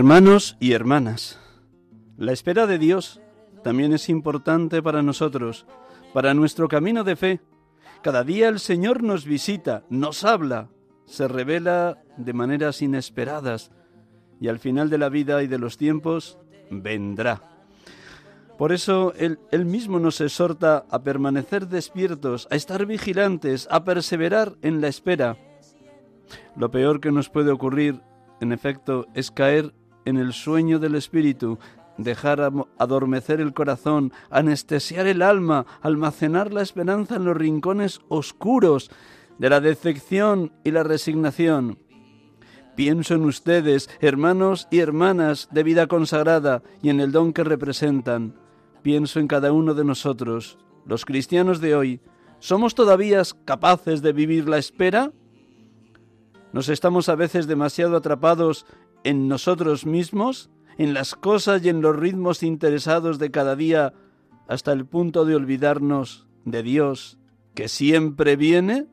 Hermanos y hermanas, la espera de Dios también es importante para nosotros, para nuestro camino de fe. Cada día el Señor nos visita, nos habla, se revela de maneras inesperadas y al final de la vida y de los tiempos vendrá. Por eso él, mismo nos exhorta a permanecer despiertos, a estar vigilantes, a perseverar en la espera. Lo peor que nos puede ocurrir, en efecto, es caer en el sueño del espíritu, dejar adormecer el corazón, anestesiar el alma, almacenar la esperanza en los rincones oscuros de la decepción y la resignación. Pienso en ustedes, hermanos y hermanas de vida consagrada, y en el don que representan. Pienso en cada uno de nosotros, los cristianos de hoy. ¿Somos todavía capaces de vivir la espera? ¿Nos estamos a veces demasiado atrapados en nosotros mismos, en las cosas y en los ritmos interesados de cada día, hasta el punto de olvidarnos de Dios, que siempre viene?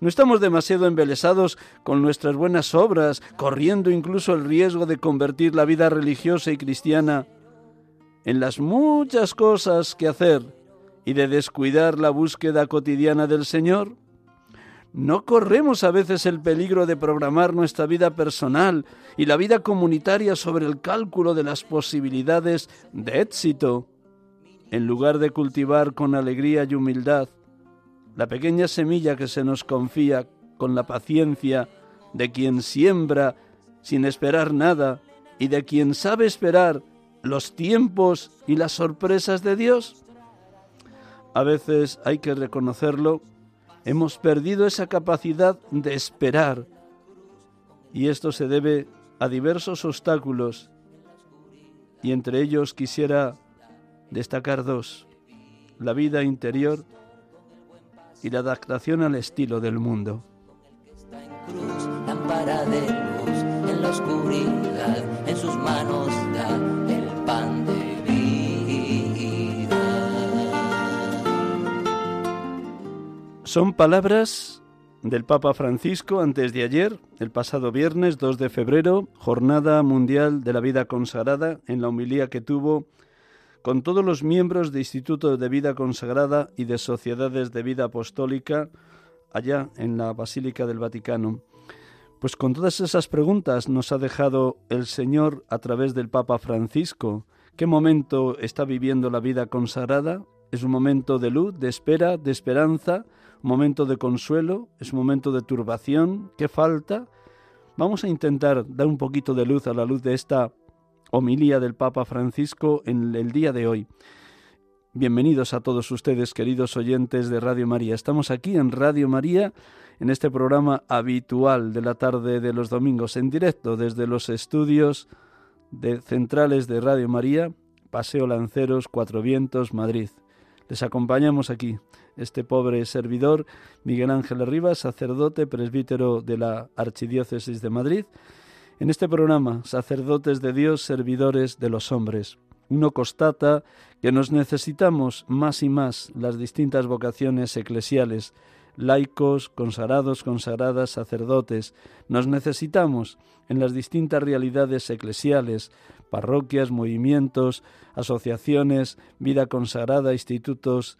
¿No estamos demasiado embelesados con nuestras buenas obras, corriendo incluso el riesgo de convertir la vida religiosa y cristiana en las muchas cosas que hacer y de descuidar la búsqueda cotidiana del Señor? ¿No corremos a veces el peligro de programar nuestra vida personal y la vida comunitaria sobre el cálculo de las posibilidades de éxito, en lugar de cultivar con alegría y humildad la pequeña semilla que se nos confía con la paciencia de quien siembra sin esperar nada y de quien sabe esperar los tiempos y las sorpresas de Dios? A veces hay que reconocerlo, hemos perdido esa capacidad de esperar. Y esto se debe a diversos obstáculos. Y entre ellos quisiera destacar dos, la vida interior y la adaptación al estilo del mundo. En la oscuridad, en sus manos el pan de Son palabras del Papa Francisco antes de ayer, el pasado viernes 2 de febrero, Jornada Mundial de la Vida Consagrada, en la homilía que tuvo con todos los miembros de Institutos de Vida Consagrada y de Sociedades de Vida Apostólica allá en la Basílica del Vaticano. Pues con todas esas preguntas nos ha dejado el Señor a través del Papa Francisco. ¿Qué momento está viviendo la vida consagrada? ¿Es un momento de luz, de espera, de esperanza? ¿Un momento de consuelo? ¿Es un momento de turbación? ¿Qué falta? Vamos a intentar dar un poquito de luz a la luz de esta homilía del Papa Francisco en el día de hoy. Bienvenidos a todos ustedes, queridos oyentes de Radio María. Estamos aquí en Radio María, en este programa habitual de la tarde de los domingos, en directo desde los estudios de centrales de Radio María, Paseo Lanceros, Cuatro Vientos, Madrid. Les acompañamos aquí, este pobre servidor, Miguel Ángel Rivas, sacerdote, presbítero de la Archidiócesis de Madrid, en este programa, sacerdotes de Dios, servidores de los hombres, uno constata que nos necesitamos más y más las distintas vocaciones eclesiales, laicos, consagrados, consagradas, sacerdotes. Nos necesitamos en las distintas realidades eclesiales, parroquias, movimientos, asociaciones, vida consagrada, institutos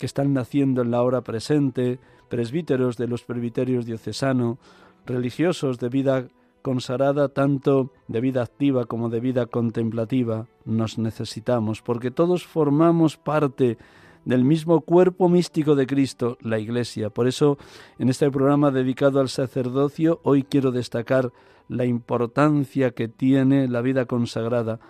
que están naciendo en la hora presente, presbíteros de los presbiterios diocesano, religiosos de vida consagrada, tanto de vida activa como de vida contemplativa, nos necesitamos, porque todos formamos parte del mismo cuerpo místico de Cristo, la Iglesia. Por eso, en este programa dedicado al sacerdocio, hoy quiero destacar la importancia que tiene la vida consagrada.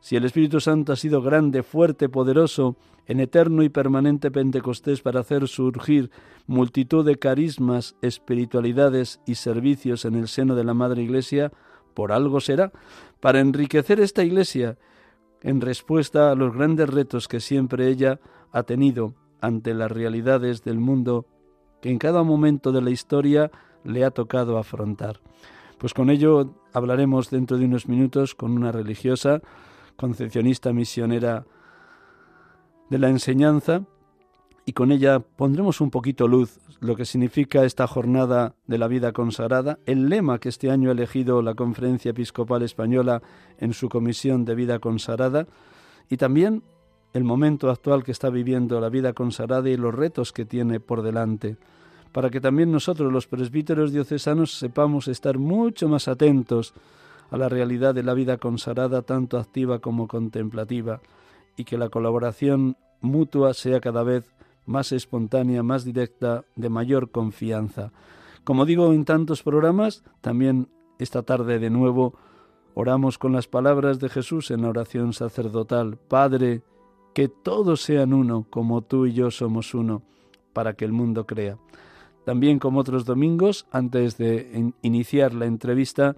Si el Espíritu Santo ha sido grande, fuerte, poderoso, en eterno y permanente Pentecostés para hacer surgir multitud de carismas, espiritualidades y servicios en el seno de la Madre Iglesia, por algo será, para enriquecer esta Iglesia en respuesta a los grandes retos que siempre ella ha tenido ante las realidades del mundo que en cada momento de la historia le ha tocado afrontar. Pues con ello hablaremos dentro de unos minutos con una religiosa, concepcionista misionera de la enseñanza, y con ella pondremos un poquito luz lo que significa esta jornada de la vida consagrada, el lema que este año ha elegido la Conferencia Episcopal Española en su Comisión de Vida Consagrada, y también el momento actual que está viviendo la vida consagrada y los retos que tiene por delante, para que también nosotros los presbíteros diocesanos sepamos estar mucho más atentos a la realidad de la vida consagrada, tanto activa como contemplativa, y que la colaboración mutua sea cada vez más espontánea, más directa, de mayor confianza. Como digo en tantos programas, también esta tarde de nuevo oramos con las palabras de Jesús en la oración sacerdotal. Padre, que todos sean uno, como tú y yo somos uno, para que el mundo crea. También como otros domingos, antes de iniciar la entrevista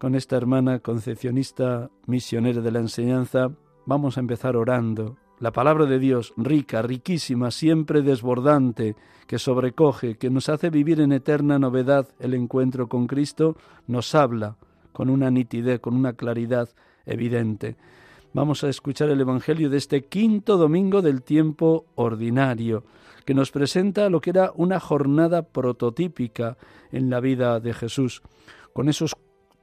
con esta hermana concepcionista misionera de la enseñanza, vamos a empezar orando. La palabra de Dios, rica, riquísima, siempre desbordante, que sobrecoge, que nos hace vivir en eterna novedad el encuentro con Cristo, nos habla con una nitidez, con una claridad evidente. Vamos a escuchar el Evangelio de este quinto domingo del tiempo ordinario, que nos presenta lo que era una jornada prototípica en la vida de Jesús, con esos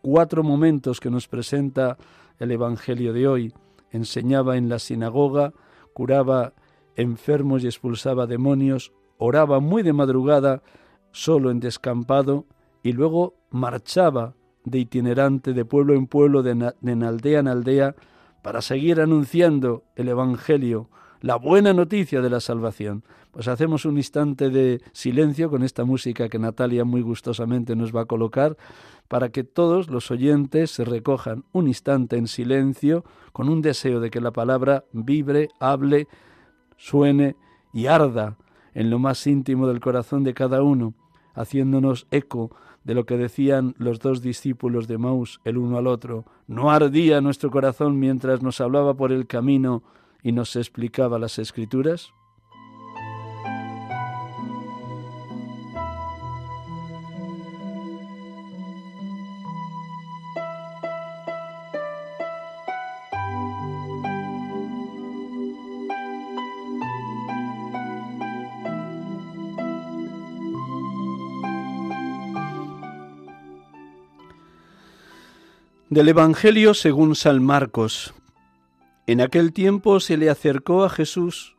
cuatro momentos que nos presenta el Evangelio de hoy. Enseñaba en la sinagoga, curaba enfermos y expulsaba demonios, oraba muy de madrugada, solo en descampado, y luego marchaba de itinerante de pueblo en pueblo, de, en aldea en aldea, para seguir anunciando el Evangelio, la buena noticia de la salvación. Pues hacemos un instante de silencio con esta música que Natalia muy gustosamente nos va a colocar para que todos los oyentes se recojan un instante en silencio con un deseo de que la palabra vibre, hable, suene y arda en lo más íntimo del corazón de cada uno, haciéndonos eco de lo que decían los dos discípulos de Maús el uno al otro. No ardía nuestro corazón mientras nos hablaba por el camino y nos explicaba las escrituras. Del Evangelio según San Marcos. En aquel tiempo se le acercó a Jesús.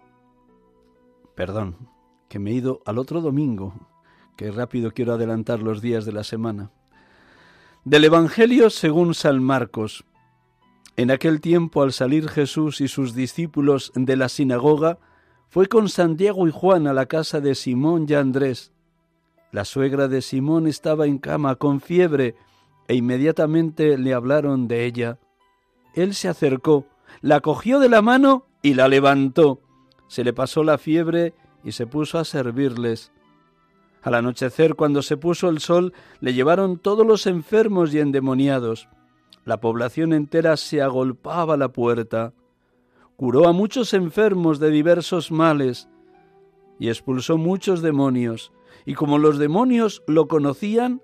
Perdón, que me he ido al otro domingo, que rápido quiero adelantar los días de la semana. Del Evangelio según San Marcos. En aquel tiempo, al salir Jesús y sus discípulos de la sinagoga, fue con Santiago y Juan a la casa de Simón y Andrés. La suegra de Simón estaba en cama con fiebre e inmediatamente le hablaron de ella. Él se acercó, la cogió de la mano y la levantó. Se le pasó la fiebre y se puso a servirles. Al anochecer, cuando se puso el sol, le llevaron todos los enfermos y endemoniados. La población entera se agolpaba a la puerta. Curó a muchos enfermos de diversos males y expulsó muchos demonios. Y como los demonios lo conocían,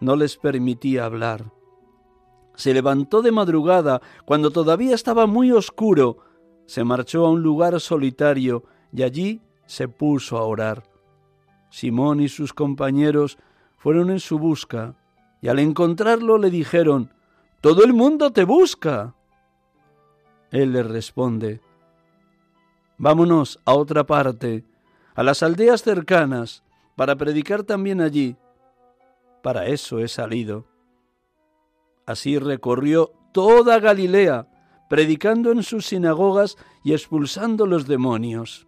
no les permitía hablar. Se levantó de madrugada, cuando todavía estaba muy oscuro, se marchó a un lugar solitario y allí se puso a orar. Simón y sus compañeros fueron en su busca, y al encontrarlo le dijeron, Todo el mundo te busca. Él les responde, Vámonos a otra parte, a las aldeas cercanas, para predicar también allí, Para eso he salido. Así recorrió toda Galilea, predicando en sus sinagogas y expulsando los demonios.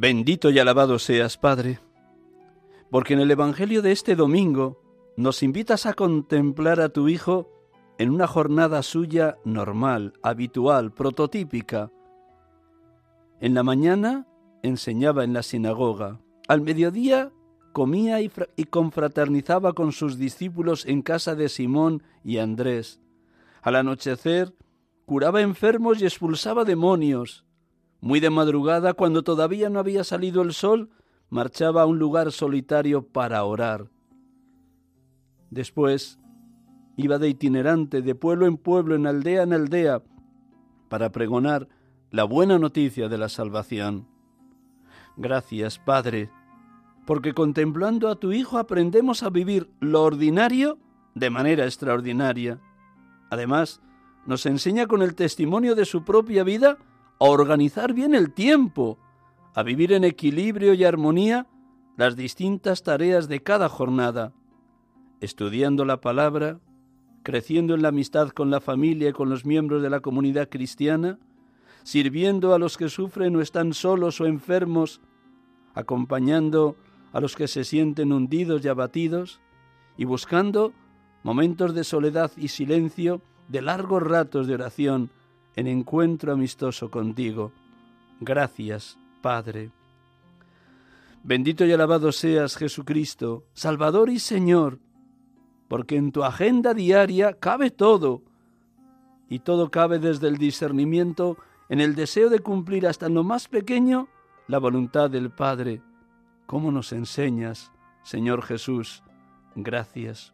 Bendito y alabado seas, Padre, porque en el Evangelio de este domingo nos invitas a contemplar a tu Hijo en una jornada suya normal, habitual, prototípica. En la mañana enseñaba en la sinagoga, al mediodía comía y, confraternizaba con sus discípulos en casa de Simón y Andrés. Al anochecer curaba enfermos y expulsaba demonios. Muy de madrugada, cuando todavía no había salido el sol, marchaba a un lugar solitario para orar. Después iba de itinerante, de pueblo en pueblo, en aldea en aldea, para pregonar la buena noticia de la salvación. Gracias, Padre, porque contemplando a tu Hijo aprendemos a vivir lo ordinario de manera extraordinaria. Además, nos enseña con el testimonio de su propia vida a organizar bien el tiempo, a vivir en equilibrio y armonía las distintas tareas de cada jornada, estudiando la palabra, creciendo en la amistad con la familia y con los miembros de la comunidad cristiana, sirviendo a los que sufren o están solos o enfermos, acompañando a los que se sienten hundidos y abatidos, y buscando momentos de soledad y silencio, de largos ratos de oración, en encuentro amistoso contigo. Gracias, Padre. Bendito y alabado seas, Jesucristo, Salvador y Señor, porque en tu agenda diaria cabe todo, y todo cabe desde el discernimiento en el deseo de cumplir hasta lo más pequeño la voluntad del Padre. ¿Cómo nos enseñas, Señor Jesús? Gracias.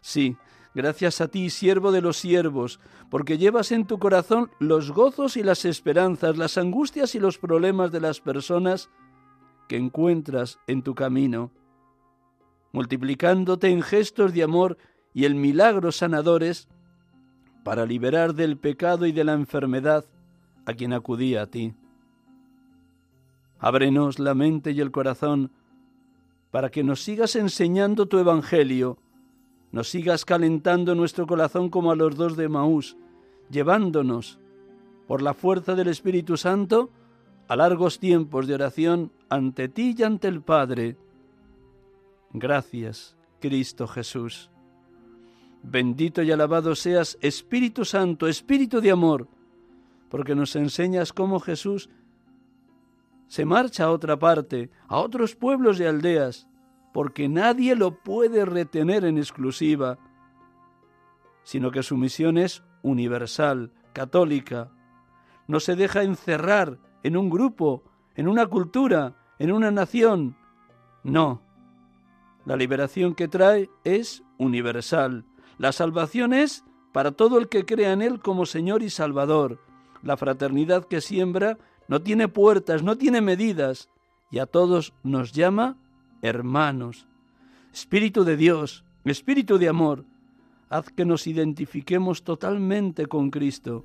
Sí, Gracias a ti, siervo de los siervos, porque llevas en tu corazón los gozos y las esperanzas, las angustias y los problemas de las personas que encuentras en tu camino, multiplicándote en gestos de amor y en milagros sanadores para liberar del pecado y de la enfermedad a quien acudía a ti. Ábrenos la mente y el corazón para que nos sigas enseñando tu Evangelio, nos sigas calentando nuestro corazón como a los dos de Maús, llevándonos, por la fuerza del Espíritu Santo, a largos tiempos de oración ante ti y ante el Padre. Gracias, Cristo Jesús. Bendito y alabado seas, Espíritu Santo, Espíritu de amor, porque nos enseñas cómo Jesús se marcha a otra parte, a otros pueblos y aldeas, porque nadie lo puede retener en exclusiva, sino que su misión es universal, católica. No se deja encerrar en un grupo, en una cultura, en una nación. No. La liberación que trae es universal. La salvación es para todo el que crea en Él como Señor y Salvador. La fraternidad que siembra no tiene puertas, no tiene medidas, y a todos nos llama hermanos. Espíritu de Dios, Espíritu de amor, haz que nos identifiquemos totalmente con Cristo,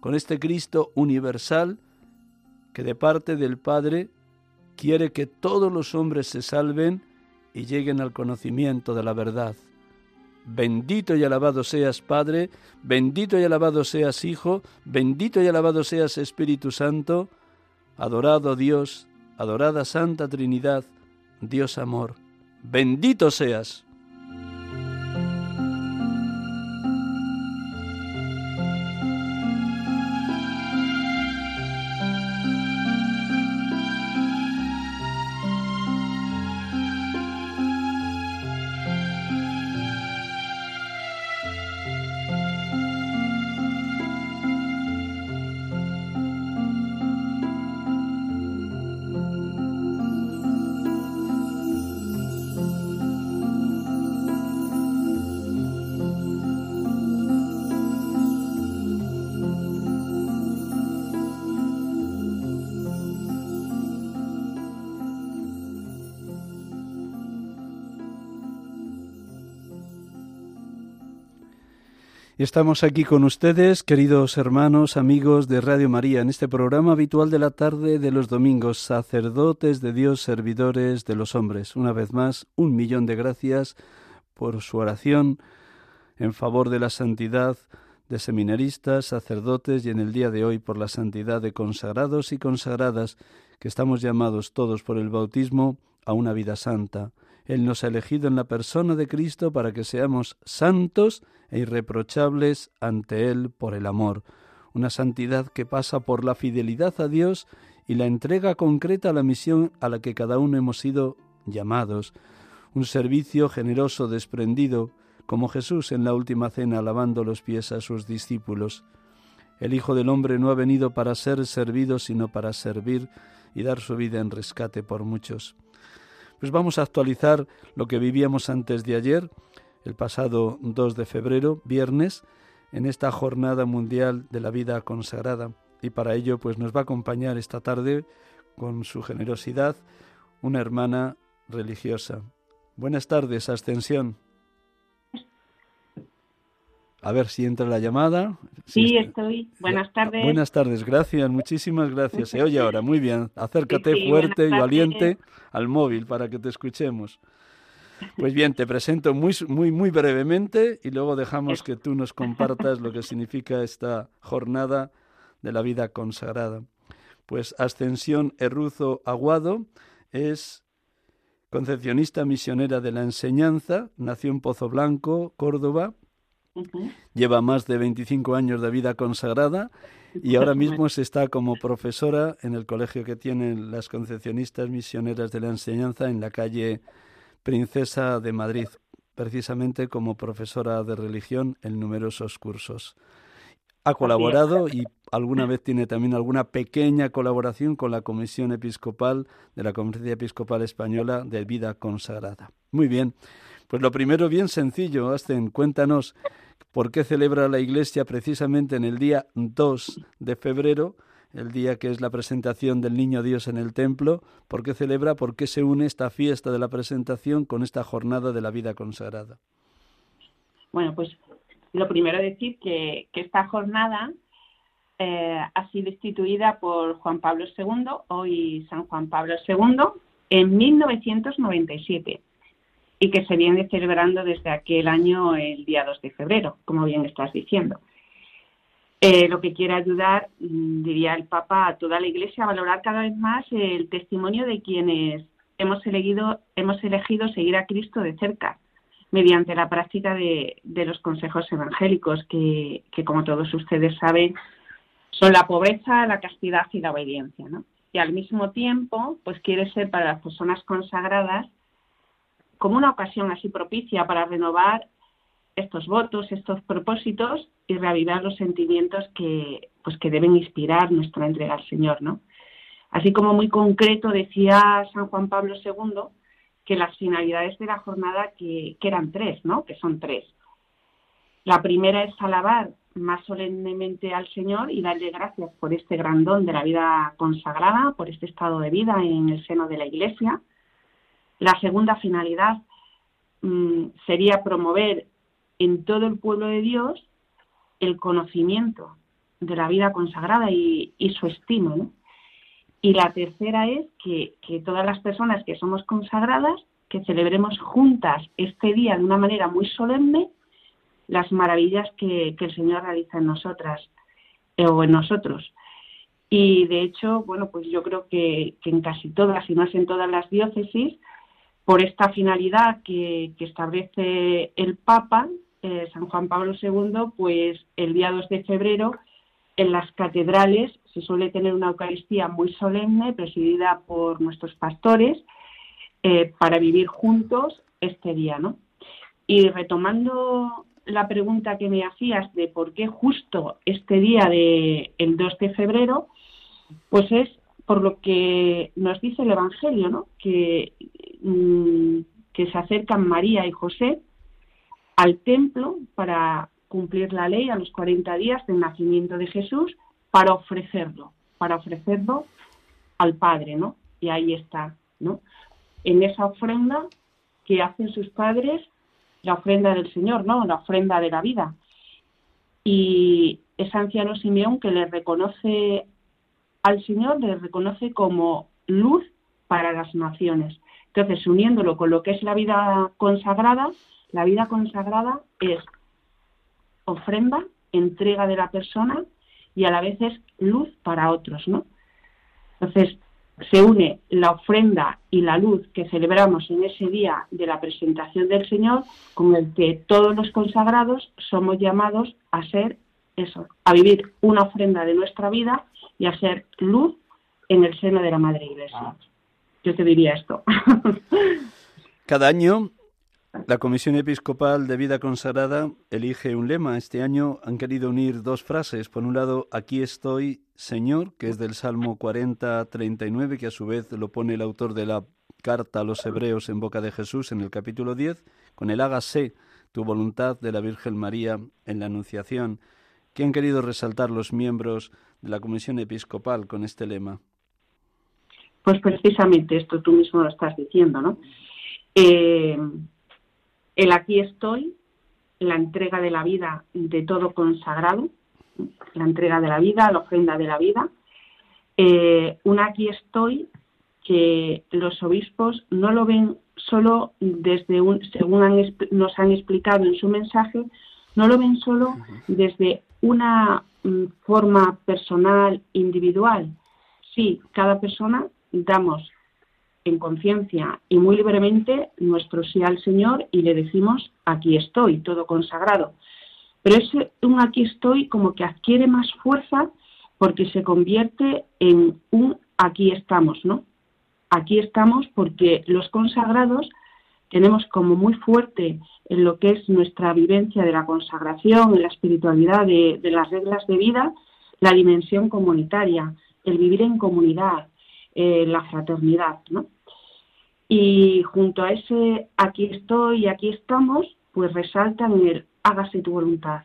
con este Cristo universal que de parte del Padre quiere que todos los hombres se salven y lleguen al conocimiento de la verdad. Bendito y alabado seas Padre, bendito y alabado seas Hijo, bendito y alabado seas Espíritu Santo, adorado Dios, adorada Santa Trinidad, Dios amor, bendito seas. Estamos aquí con ustedes, queridos hermanos, amigos de Radio María, en este programa habitual de la tarde de los domingos, sacerdotes de Dios, servidores de los hombres. Una vez más, un millón de gracias por su oración en favor de la santidad de seminaristas, sacerdotes y en el día de hoy por la santidad de consagrados y consagradas, que estamos llamados todos por el bautismo a una vida santa. Él nos ha elegido en la persona de Cristo para que seamos santos e irreprochables ante Él por el amor, una santidad que pasa por la fidelidad a Dios y la entrega concreta a la misión a la que cada uno hemos sido llamados, un servicio generoso, desprendido, como Jesús en la última cena lavando los pies a sus discípulos. El Hijo del Hombre no ha venido para ser servido, sino para servir y dar su vida en rescate por muchos. Pues vamos a actualizar lo que vivíamos antes de ayer, el pasado 2 de febrero, viernes, en esta jornada mundial de la vida consagrada. Y para ello, pues nos va a acompañar esta tarde, con su generosidad, una hermana religiosa. Buenas tardes, Ascensión. A ver si entra la llamada. Sí, estoy. Buenas tardes. Buenas tardes, gracias, muchísimas gracias. Se oye ahora, muy bien. Acércate fuerte y valiente al móvil para que te escuchemos. Pues bien, te presento muy, muy, muy brevemente y luego dejamos que tú nos compartas lo que significa esta jornada de la vida consagrada. Pues Ascensión Erruzo Aguado es concepcionista misionera de la enseñanza, nació en Pozo Blanco, Córdoba, lleva más de 25 años de vida consagrada y ahora mismo se está como profesora en el colegio que tienen las concepcionistas misioneras de la enseñanza en la calle Princesa de Madrid, precisamente como profesora de religión en numerosos cursos. Ha colaborado y alguna vez tiene también alguna pequeña colaboración con la Comisión Episcopal de la Conferencia Episcopal Española de Vida Consagrada. Muy bien, pues lo primero bien sencillo, Asten, cuéntanos por qué celebra la Iglesia precisamente en el día 2 de febrero el día que es la presentación del Niño Dios en el templo, ¿por qué celebra, por qué se une esta fiesta de la presentación con esta jornada de la vida consagrada? Bueno, pues lo primero decir que, esta jornada eh, ha sido instituida por Juan Pablo II, hoy San Juan Pablo II, en 1997 y que se viene celebrando desde aquel año el día 2 de febrero, como bien estás diciendo. Eh, lo que quiere ayudar, mm, diría el Papa, a toda la Iglesia a valorar cada vez más el testimonio de quienes hemos elegido, hemos elegido seguir a Cristo de cerca mediante la práctica de, los consejos evangélicos, que, como todos ustedes saben, son la pobreza, la castidad y la obediencia. Y al mismo tiempo, pues quiere ser para las personas consagradas como una ocasión así propicia para renovar estos votos, estos propósitos y reavivar los sentimientos que, pues, que deben inspirar nuestra entrega al Señor, ¿no? Así como muy concreto decía San Juan Pablo II que las finalidades de la jornada que, eran tres, ¿no? Que son tres. La primera es alabar más solemnemente al Señor y darle gracias por este gran don de la vida consagrada, por este estado de vida en el seno de la Iglesia. La segunda finalidad mm, sería promover en todo el pueblo de Dios el conocimiento de la vida consagrada y, su estima. Y la tercera es que, todas las personas que somos consagradas, que celebremos juntas este día de una manera muy solemne las maravillas que, el Señor realiza en nosotras eh, o en nosotros. Y de hecho, bueno, pues yo creo que, en casi todas, si no es en todas las diócesis, por esta finalidad que, establece el Papa, eh, San Juan Pablo II, pues el día 2 de febrero en las catedrales se suele tener una Eucaristía muy solemne presidida por nuestros pastores eh, para vivir juntos este día, ¿no? Y retomando la pregunta que me hacías de por qué justo este día de el 2 de febrero, pues es por lo que nos dice el Evangelio, ¿no? Que, mm, que se acercan María y José al templo para cumplir la ley a los 40 días del nacimiento de Jesús para ofrecerlo, para ofrecerlo al Padre, ¿no? Y ahí está, ¿no? En esa ofrenda que hacen sus padres, la ofrenda del Señor, ¿no? La ofrenda de la vida. y es anciano Simeón que le reconoce al Señor, le reconoce como luz para las naciones. Entonces, uniéndolo con lo que es la vida consagrada, la vida consagrada es ofrenda, entrega de la persona y a la vez es luz para otros, ¿no? Entonces, se une la ofrenda y la luz que celebramos en ese día de la presentación del Señor, con el que todos los consagrados somos llamados a ser eso, a vivir una ofrenda de nuestra vida y a ser luz en el seno de la Madre Iglesia. Te diría esto. Cada año la Comisión Episcopal de Vida Consagrada elige un lema. Este año han querido unir dos frases. Por un lado, aquí estoy, Señor, que es del Salmo 40-39, que a su vez lo pone el autor de la carta a los hebreos en boca de Jesús en el capítulo 10, con el hágase tu voluntad de la Virgen María en la Anunciación. ¿Qué han querido resaltar los miembros de la Comisión Episcopal con este lema? Pues precisamente esto tú mismo lo estás diciendo, ¿no? Eh, el aquí estoy, la entrega de la vida de todo consagrado, la entrega de la vida, la ofrenda de la vida. Eh, un aquí estoy que los obispos no lo ven solo desde un, según nos han explicado en su mensaje, no lo ven solo desde una mm, forma personal, individual. Sí, cada persona damos en conciencia y muy libremente nuestro sí al Señor y le decimos, aquí estoy, todo consagrado. Pero ese un aquí estoy como que adquiere más fuerza porque se convierte en un aquí estamos, ¿no? Aquí estamos porque los consagrados tenemos como muy fuerte en lo que es nuestra vivencia de la consagración, en la espiritualidad de, de las reglas de vida, la dimensión comunitaria, el vivir en comunidad, la fraternidad, ¿no? Y junto a ese aquí estoy y aquí estamos, pues resaltan el hágase tu voluntad,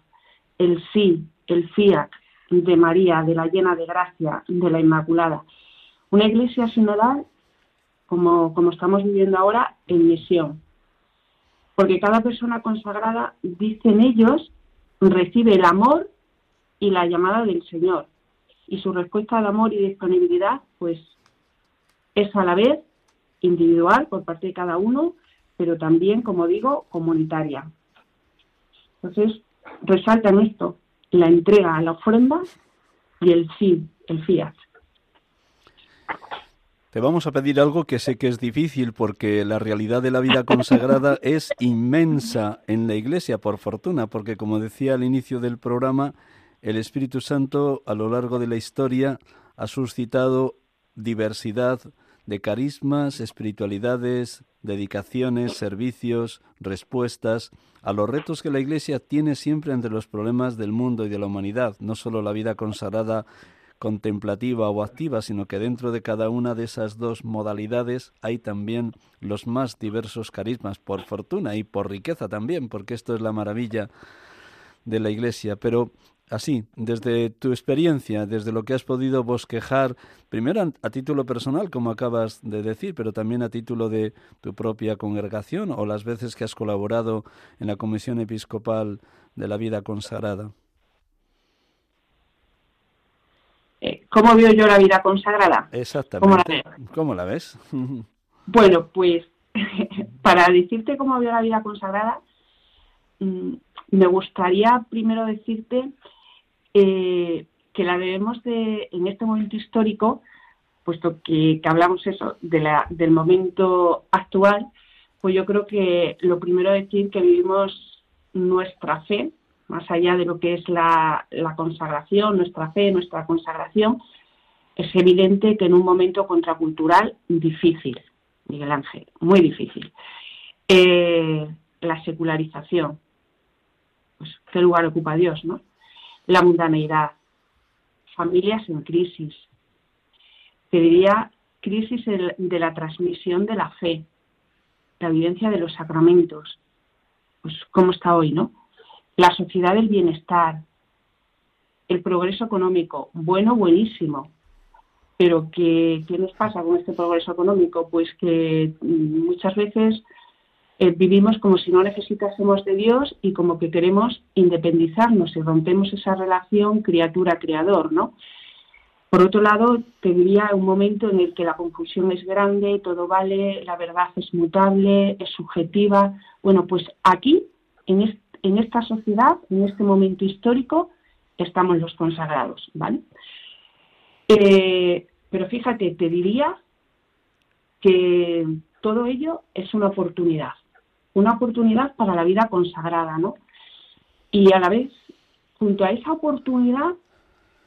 el sí, el fiat de María, de la llena de gracia, de la Inmaculada. Una iglesia sinodal, como, como estamos viviendo ahora, en misión. Porque cada persona consagrada, dicen ellos, recibe el amor y la llamada del Señor. Y su respuesta al amor y disponibilidad, pues es a la vez individual por parte de cada uno, pero también, como digo, comunitaria. Entonces, resaltan esto, la entrega a la ofrenda y el sí, el fiat. Te vamos a pedir algo que sé que es difícil porque la realidad de la vida consagrada es inmensa en la Iglesia, por fortuna, porque como decía al inicio del programa, el Espíritu Santo a lo largo de la historia ha suscitado diversidad de carismas, espiritualidades, dedicaciones, servicios, respuestas a los retos que la Iglesia tiene siempre entre los problemas del mundo y de la humanidad, no solo la vida consagrada contemplativa o activa, sino que dentro de cada una de esas dos modalidades hay también los más diversos carismas, por fortuna y por riqueza también, porque esto es la maravilla de la Iglesia. Pero así, desde tu experiencia, desde lo que has podido bosquejar, primero a, título personal, como acabas de decir, pero también a título de tu propia congregación o las veces que has colaborado en la Comisión Episcopal de la Vida Consagrada. Eh, ¿Cómo veo yo la vida consagrada? Exactamente. ¿Cómo la, ves? bueno, pues para decirte cómo veo la vida consagrada, mm, me gustaría primero decirte eh, que la debemos de, en este momento histórico, puesto que, hablamos eso de la, del momento actual, pues yo creo que lo primero decir que vivimos nuestra fe, más allá de lo que es la, consagración, nuestra fe, nuestra consagración, es evidente que en un momento contracultural difícil, Miguel Ángel, muy difícil. Eh, la secularización, pues, ¿qué lugar ocupa Dios, no? La mundaneidad, familias en crisis. Te diría crisis de la transmisión de la fe, la vivencia de los sacramentos, pues cómo está hoy, ¿no? La sociedad del bienestar, el progreso económico, bueno, buenísimo, pero ¿qué, ¿qué nos pasa con este progreso económico? Pues que muchas veces eh, vivimos como si no necesitásemos de Dios y como que queremos independizarnos y rompemos esa relación criatura-creador, ¿no? Por otro lado, te diría un momento en el que la confusión es grande, todo vale, la verdad es mutable, es subjetiva. Bueno, pues aquí, en, en esta sociedad, en este momento histórico, estamos los consagrados, ¿vale? Eh, pero fíjate, te diría que todo ello es una oportunidad, una oportunidad para la vida consagrada, ¿no? Y a la vez, junto a esa oportunidad,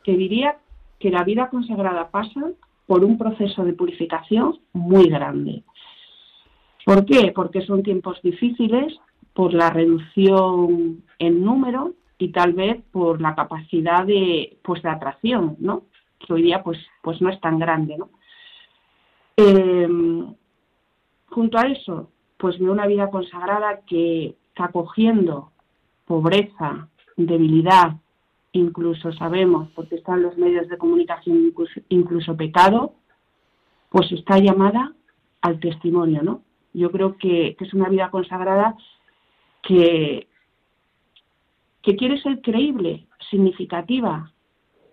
te diría que la vida consagrada pasa por un proceso de purificación muy grande. ¿Por qué? Porque son tiempos difíciles, por la reducción en número y tal vez por la capacidad de, pues, de atracción, ¿no? Que hoy día pues, pues no es tan grande, ¿no? Eh, junto a eso, pues veo una vida consagrada que está cogiendo pobreza, debilidad, incluso sabemos, porque están los medios de comunicación, incluso, pecado, pues está llamada al testimonio, ¿no? Yo creo que, que es una vida consagrada que, que quiere ser creíble, significativa,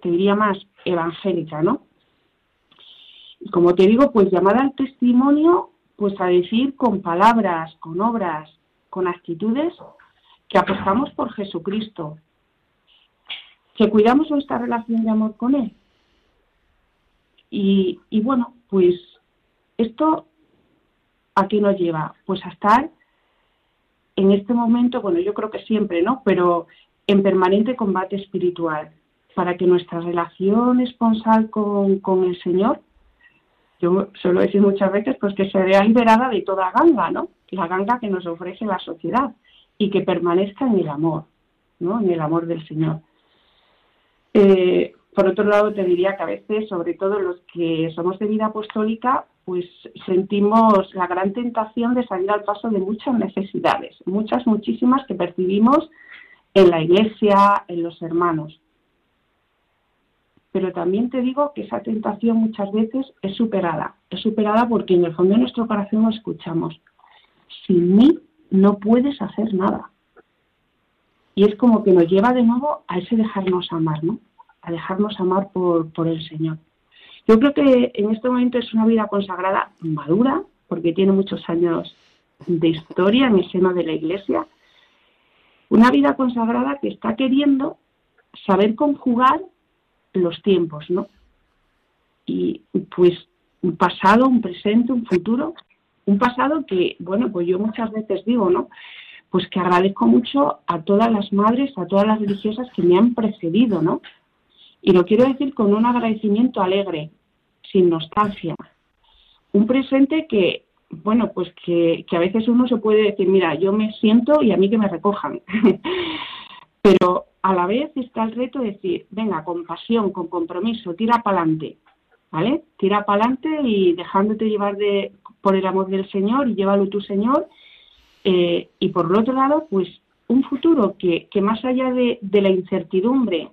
te diría más evangélica, ¿no? Y como te digo, pues llamada al testimonio, pues a decir con palabras, con obras, con actitudes, que apostamos por Jesucristo, que cuidamos nuestra relación de amor con Él. Y, y bueno, pues esto a qué nos lleva? Pues a estar en este momento, bueno, yo creo que siempre, ¿no? Pero en permanente combate espiritual, para que nuestra relación esponsal con, con el Señor, yo suelo decir muchas veces, pues que se vea liberada de toda ganga, ¿no? La ganga que nos ofrece la sociedad y que permanezca en el amor, ¿no? En el amor del Señor. Eh, por otro lado, te diría que a veces, sobre todo los que somos de vida apostólica, pues sentimos la gran tentación de salir al paso de muchas necesidades, muchas, muchísimas que percibimos en la iglesia, en los hermanos. Pero también te digo que esa tentación muchas veces es superada. Es superada porque en el fondo de nuestro corazón lo escuchamos. Sin mí no puedes hacer nada. Y es como que nos lleva de nuevo a ese dejarnos amar, ¿no? A dejarnos amar por, por el Señor. Yo creo que en este momento es una vida consagrada madura, porque tiene muchos años de historia en el seno de la Iglesia. Una vida consagrada que está queriendo saber conjugar los tiempos, ¿no? Y pues un pasado, un presente, un futuro, un pasado que, bueno, pues yo muchas veces digo, ¿no? Pues que agradezco mucho a todas las madres, a todas las religiosas que me han precedido, ¿no? Y lo quiero decir con un agradecimiento alegre, sin nostalgia. Un presente que, bueno, pues que, a veces uno se puede decir, mira, yo me siento y a mí que me recojan. Pero a la vez está el reto de decir, venga, con pasión, con compromiso, tira para adelante, ¿vale? Tira para adelante y dejándote llevar de, por el amor del Señor y llévalo tu Señor. Eh, y por el otro lado, pues un futuro que, que más allá de, de la incertidumbre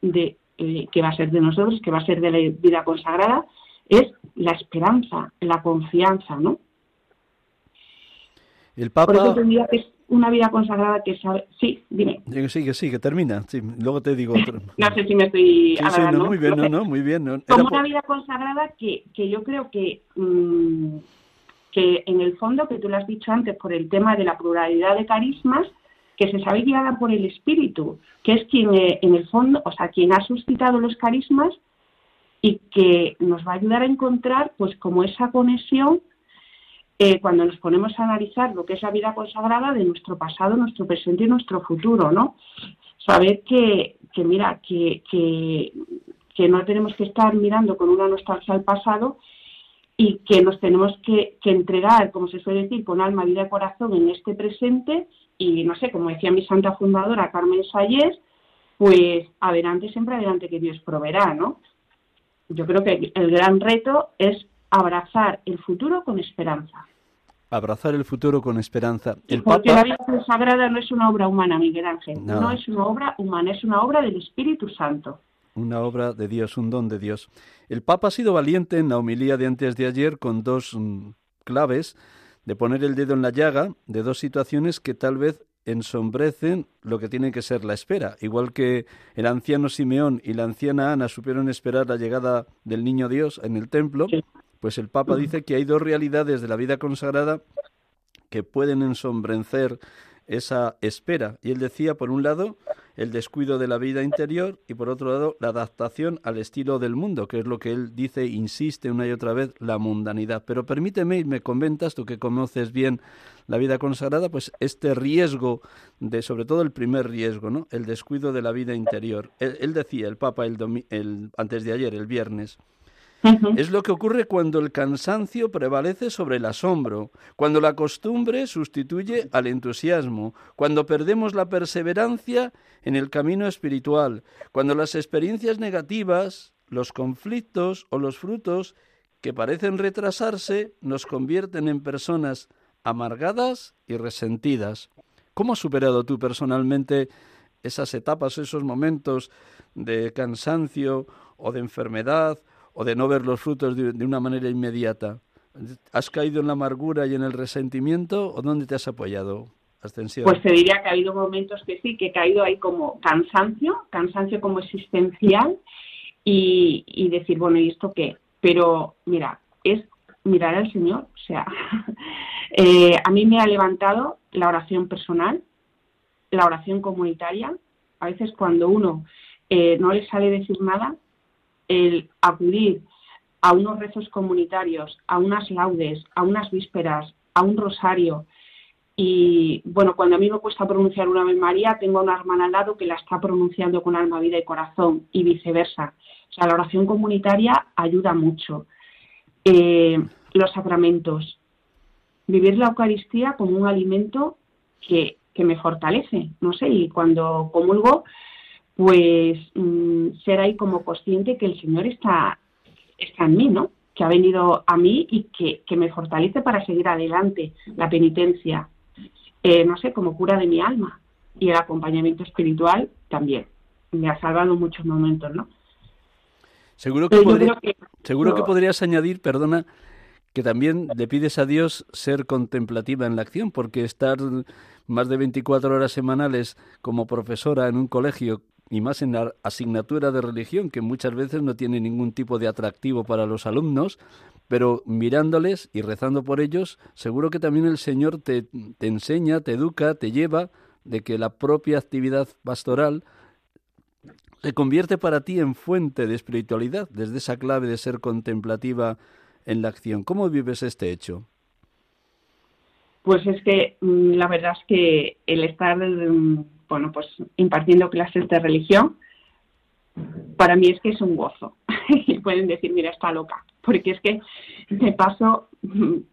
de eh, que va a ser de nosotros, que va a ser de la vida consagrada, es la esperanza, la confianza, ¿no? El Papa... Por eso tendría que es una vida consagrada que sabe... Sí, dime. Sí, que sí, que termina. Sí, luego te digo otro. no sé si me estoy sí, sí, no, muy bien, no, no, muy bien. No. Como una vida consagrada que, que yo creo que... Mmm, que en el fondo, que tú lo has dicho antes, por el tema de la pluralidad de carismas, que se sabe guiada por el Espíritu, que es quien eh, en el fondo, o sea, quien ha suscitado los carismas y que nos va a ayudar a encontrar, pues, como esa conexión eh, cuando nos ponemos a analizar lo que es la vida consagrada de nuestro pasado, nuestro presente y nuestro futuro, ¿no? Saber que, que mira, que, que, no tenemos que estar mirando con una nostalgia al pasado y que nos tenemos que, que, entregar, como se suele decir, con alma, vida y corazón en este presente y no sé, como decía mi santa fundadora Carmen Salles, pues adelante, siempre adelante que Dios proveerá, ¿no? Yo creo que el gran reto es abrazar el futuro con esperanza. Abrazar el futuro con esperanza. El Porque la vida consagrada no es una obra humana, Miguel Ángel. No. no es una obra humana, es una obra del Espíritu Santo. Una obra de Dios, un don de Dios. El Papa ha sido valiente en la homilía de antes de ayer con dos mm, claves de poner el dedo en la llaga de dos situaciones que tal vez ensombrecen lo que tiene que ser la espera. Igual que el anciano Simeón y la anciana Ana supieron esperar la llegada del niño Dios en el templo, pues el Papa dice que hay dos realidades de la vida consagrada que pueden ensombrecer esa espera. Y él decía, por un lado, el descuido de la vida interior y por otro lado, la adaptación al estilo del mundo, que es lo que él dice, insiste una y otra vez, la mundanidad. Pero permíteme y me comentas, tú que conoces bien la vida consagrada, pues este riesgo de, sobre todo el primer riesgo, ¿no? El descuido de la vida interior. Él, decía, el Papa, el, el antes de ayer, el viernes, es lo que ocurre cuando el cansancio prevalece sobre el asombro, cuando la costumbre sustituye al entusiasmo, cuando perdemos la perseverancia en el camino espiritual, cuando las experiencias negativas, los conflictos o los frutos que parecen retrasarse nos convierten en personas amargadas y resentidas. ¿Cómo has superado tú personalmente esas etapas, esos momentos de cansancio o de enfermedad o de no ver los frutos de, una manera inmediata? ¿Has caído en la amargura y en el resentimiento o dónde te has apoyado? Ascensión. Pues te diría que ha habido momentos que sí, que he caído ahí como cansancio, cansancio como existencial y, y decir, bueno, ¿y esto qué? Pero mira, es mirar al Señor, o sea, eh, a mí me ha levantado la oración personal, la oración comunitaria, a veces cuando uno eh, no le sale decir nada, el acudir a unos rezos comunitarios, a unas laudes, a unas vísperas, a un rosario. Y bueno, cuando a mí me cuesta pronunciar una Ave María, tengo una hermana al lado que la está pronunciando con alma, vida y corazón, y viceversa. O sea, la oración comunitaria ayuda mucho. Eh, los sacramentos. Vivir la Eucaristía como un alimento que, que me fortalece, no sé, y cuando comulgo, pues mm, ser ahí como consciente que el Señor está, está en mí, ¿no? Que ha venido a mí y que, que me fortalece para seguir adelante. La penitencia, eh, no sé, como cura de mi alma. Y el acompañamiento espiritual también. Me ha salvado muchos momentos, ¿no? Seguro que, seguro que podrías añadir, perdona, que también le pides a Dios ser contemplativa en la acción, porque estar más de 24 horas semanales como profesora en un colegio y más en la asignatura de religión, que muchas veces no tiene ningún tipo de atractivo para los alumnos, pero mirándoles y rezando por ellos, seguro que también el Señor te, te enseña, te educa, te lleva de que la propia actividad pastoral se convierte para ti en fuente de espiritualidad, desde esa clave de ser contemplativa en la acción. ¿Cómo vives este hecho? Pues es que mm, la verdad es que el estar mm, bueno, pues impartiendo clases de religión, para mí es que es un gozo. y pueden decir, mira, está loca, porque es que me paso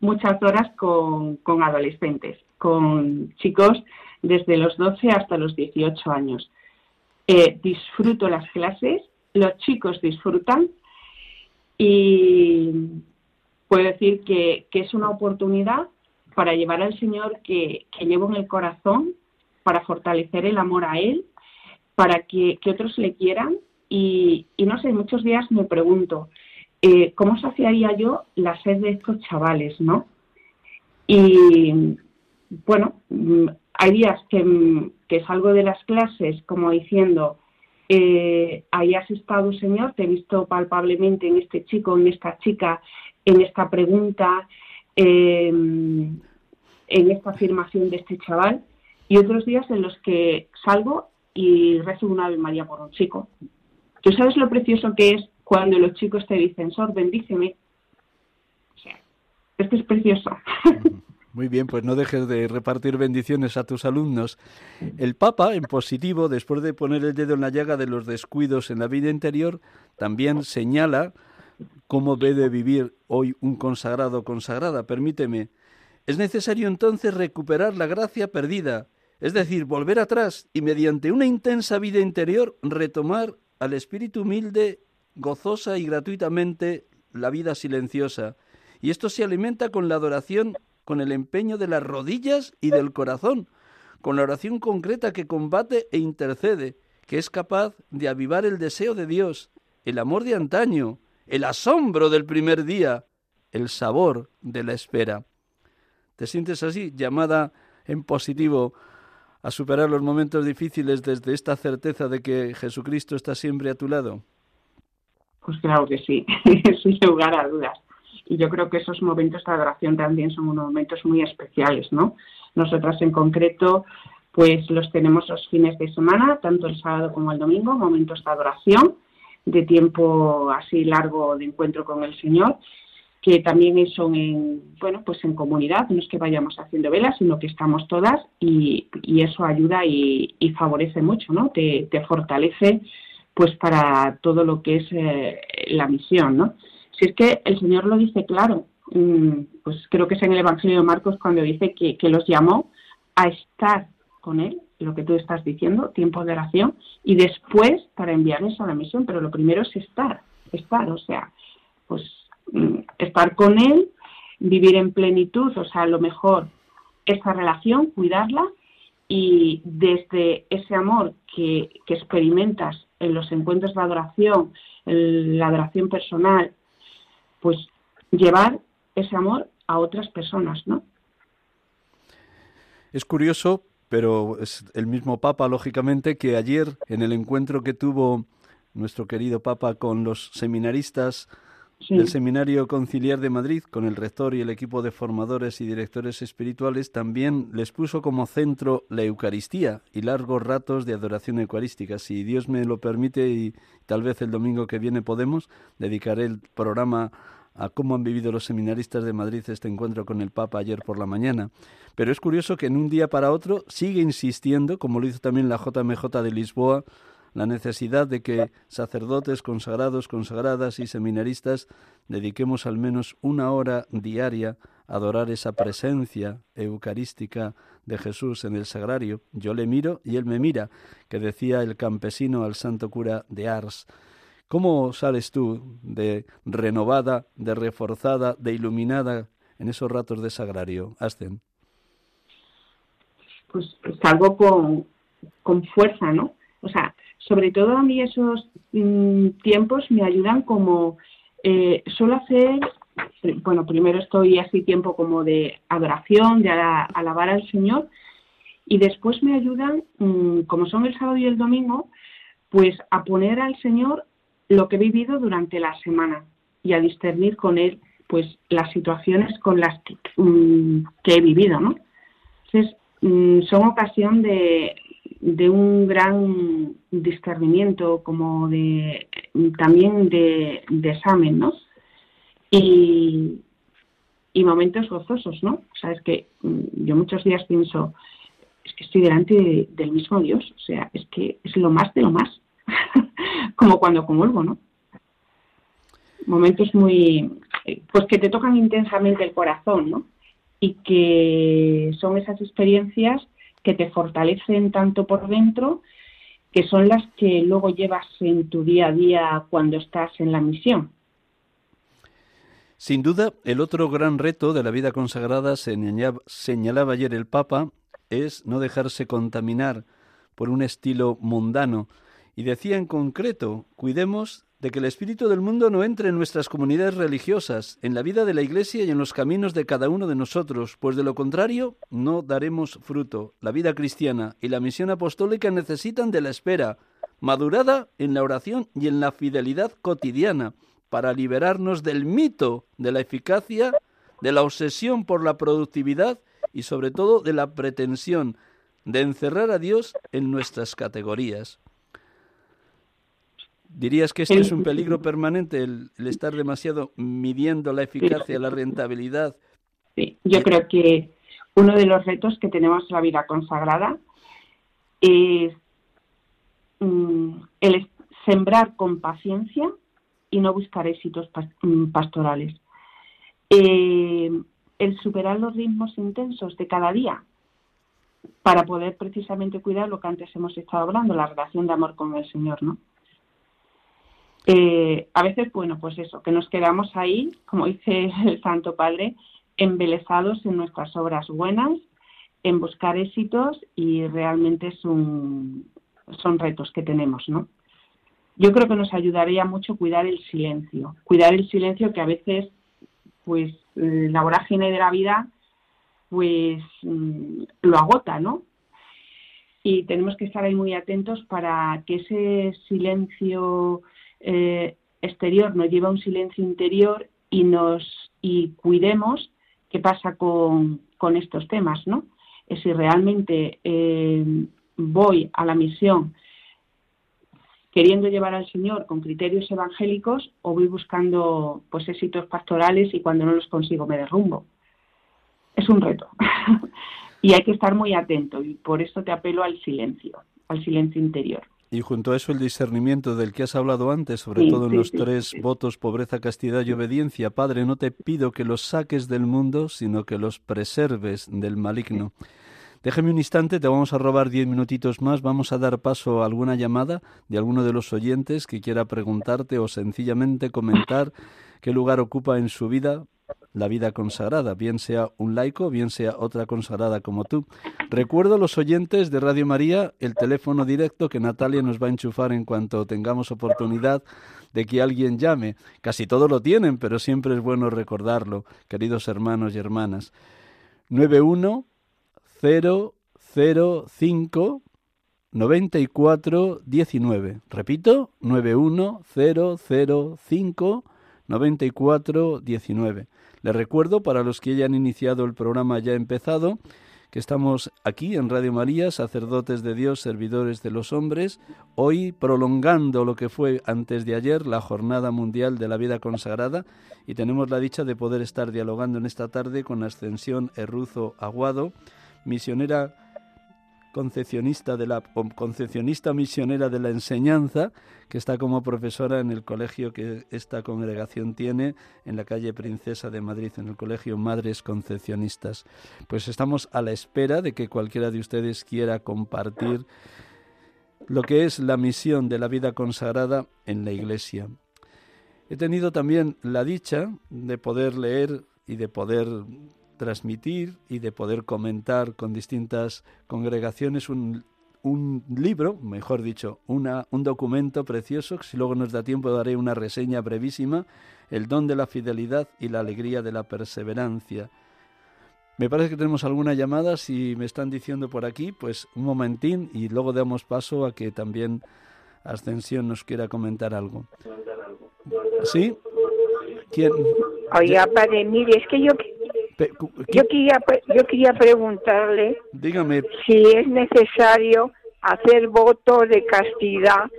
muchas horas con, adolescentes, con chicos desde los 12 hasta los 18 años. Eh, disfruto las clases, los chicos disfrutan y puedo decir que, es una oportunidad para llevar al Señor que, que llevo en el corazón para fortalecer el amor a Él, para que, otros le quieran. Y, no sé, muchos días me pregunto, eh, ¿cómo saciaría yo la sed de estos chavales, no? Y bueno, mm, hay días que, mm, que salgo de las clases como diciendo, eh, ahí has estado, Señor, te he visto palpablemente en este chico, en esta chica, en esta pregunta, eh, en esta afirmación de este chaval y otros días en los que salgo y rezo una Ave María por un chico. ¿Tú sabes lo precioso que es cuando los chicos te dicen, Sor, bendíceme? O sea, esto es precioso. Muy bien, pues no dejes de repartir bendiciones a tus alumnos. El Papa, en positivo, después de poner el dedo en la llaga de los descuidos en la vida interior, también señala cómo debe vivir hoy un consagrado o consagrada. Permíteme. Es necesario entonces recuperar la gracia perdida, es decir, volver atrás y mediante una intensa vida interior retomar al espíritu humilde, gozosa y gratuitamente la vida silenciosa. Y esto se alimenta con la adoración, con el empeño de las rodillas y del corazón, con la oración concreta que combate e intercede, que es capaz de avivar el deseo de Dios, el amor de antaño, el asombro del primer día, el sabor de la espera. ¿Te sientes así, llamada en positivo a superar los momentos difíciles desde esta certeza de que Jesucristo está siempre a tu lado? Pues claro que sí, sin lugar a dudas. Y yo creo que esos momentos de adoración también son unos momentos muy especiales, ¿no? Nosotras en concreto, pues los tenemos los fines de semana, tanto el sábado como el domingo, momentos de adoración, de tiempo así largo de encuentro con el Señor que también son en, bueno, pues en comunidad, no es que vayamos haciendo velas, sino que estamos todas y, eso ayuda y, favorece mucho, ¿no? Te, fortalece pues para todo lo que es eh, la misión, ¿no? Si es que el Señor lo dice claro, mm, pues creo que es en el Evangelio de Marcos cuando dice que, que los llamó a estar con Él, lo que tú estás diciendo, tiempo de oración, y después para enviarles a la misión, pero lo primero es estar, estar, o sea, pues estar con él, vivir en plenitud, o sea, a lo mejor esa relación, cuidarla y desde ese amor que, experimentas en los encuentros de adoración, en la adoración personal, pues llevar ese amor a otras personas, ¿no? Es curioso, pero es el mismo Papa, lógicamente, que ayer en el encuentro que tuvo nuestro querido Papa con los seminaristas del Seminario Conciliar de Madrid, con el rector y el equipo de formadores y directores espirituales, también les puso como centro la Eucaristía y largos ratos de adoración eucarística. Si Dios me lo permite y tal vez el domingo que viene podemos, dedicaré el programa a cómo han vivido los seminaristas de Madrid este encuentro con el Papa ayer por la mañana. Pero es curioso que en un día para otro sigue insistiendo, como lo hizo también la JMJ de Lisboa, la necesidad de que sacerdotes, consagrados, consagradas y seminaristas dediquemos al menos una hora diaria a adorar esa presencia eucarística de Jesús en el sagrario. Yo le miro y él me mira, que decía el campesino al santo cura de Ars. ¿Cómo sales tú de renovada, de reforzada, de iluminada en esos ratos de sagrario, Asten? Pues salgo con, con fuerza, ¿no? O sea, sobre todo a mí esos mm, tiempos me ayudan como eh, solo hacer, bueno, primero estoy así tiempo como de adoración, de alabar al Señor, y después me ayudan, mm, como son el sábado y el domingo, pues a poner al Señor lo que he vivido durante la semana y a discernir con Él pues las situaciones con las que, mm, he vivido, ¿no? Entonces, son ocasión de, de un gran discernimiento, como de también de, examen, ¿no? Y, y momentos gozosos, ¿no? O sea, es que mm, yo muchos días pienso, es que estoy delante del mismo Dios, o sea, es que es lo más de lo más, como cuando comulgo, ¿no? Momentos muy, pues que te tocan intensamente el corazón, ¿no? Y que son esas experiencias que te fortalecen tanto por dentro, que son las que luego llevas en tu día a día cuando estás en la misión. Sin duda, el otro gran reto de la vida consagrada, señalaba ayer el Papa, es no dejarse contaminar por un estilo mundano. Y decía en concreto, cuidemos de que el espíritu del mundo no entre en nuestras comunidades religiosas, en la vida de la Iglesia y en los caminos de cada uno de nosotros, pues de lo contrario no daremos fruto. La vida cristiana y la misión apostólica necesitan de la espera, madurada en la oración y en la fidelidad cotidiana, para liberarnos del mito de la eficacia, de la obsesión por la productividad y sobre todo de la pretensión de encerrar a Dios en nuestras categorías. ¿Dirías que este es un peligro permanente, el, estar demasiado midiendo la eficacia, la rentabilidad? Sí, yo creo que uno de los retos que tenemos en la vida consagrada es mm, el sembrar con paciencia y no buscar éxitos mm, pastorales. Eh, el superar los ritmos intensos de cada día para poder precisamente cuidar lo que antes hemos estado hablando, la relación de amor con el Señor, ¿no? Eh, a veces, bueno, pues eso, que nos quedamos ahí, como dice el Santo Padre, embelesados en nuestras obras buenas, en buscar éxitos y realmente son, retos que tenemos, ¿no? Yo creo que nos ayudaría mucho cuidar el silencio, cuidar el silencio que a veces, pues, la vorágine de la vida pues lo agota, ¿no? Y tenemos que estar ahí muy atentos para que ese silencio eh, exterior nos lleve a un silencio interior y nos y cuidemos qué pasa con, con estos temas, ¿no? Es si realmente eh, voy a la misión queriendo llevar al Señor con criterios evangélicos o voy buscando pues éxitos pastorales y cuando no los consigo me derrumbo. Es un reto y hay que estar muy atento y por esto te apelo al silencio, al silencio interior. Y junto a eso el discernimiento del que has hablado antes, sobre todo en los tres votos, pobreza, castidad y obediencia. Padre, no te pido que los saques del mundo, sino que los preserves del maligno. Déjeme un instante, te vamos a robar diez minutitos más. Vamos a dar paso a alguna llamada de alguno de los oyentes que quiera preguntarte o sencillamente comentar qué lugar ocupa en su vida la vida consagrada, bien sea un laico, bien sea otra consagrada como tú. Recuerdo a los oyentes de Radio María el teléfono directo que Natalia nos va a enchufar en cuanto tengamos oportunidad de que alguien llame. Casi todos lo tienen, pero siempre es bueno recordarlo, queridos hermanos y hermanas. 91005 9419. Repito, 91005 9419. Les recuerdo, para los que hayan iniciado el programa ya empezado, que estamos aquí en Radio María, sacerdotes de Dios, servidores de los hombres, hoy prolongando lo que fue antes de ayer la Jornada Mundial de la Vida Consagrada y tenemos la dicha de poder estar dialogando en esta tarde con Ascensión Erruzo Aguado, misionera concepcionista de la concepcionista misionera de la enseñanza que está como profesora en el colegio que esta congregación tiene en la calle Princesa de Madrid en el colegio Madres Concepcionistas. Pues estamos a la espera de que cualquiera de ustedes quiera compartir lo que es la misión de la vida consagrada en la Iglesia. He tenido también la dicha de poder leer y de poder transmitir y de poder comentar con distintas congregaciones un, un libro, mejor dicho, una, un documento precioso, que si luego nos da tiempo daré una reseña brevísima, El don de la fidelidad y la alegría de la perseverancia. Me parece que tenemos alguna llamada, si me están diciendo por aquí, pues un momentín y luego damos paso a que también Ascensión nos quiera comentar algo. ¿Sí? ¿Quién? Oiga, padre, mire, es que yo yo quería, yo quería preguntarle Dígame. si es necesario hacer voto de castidad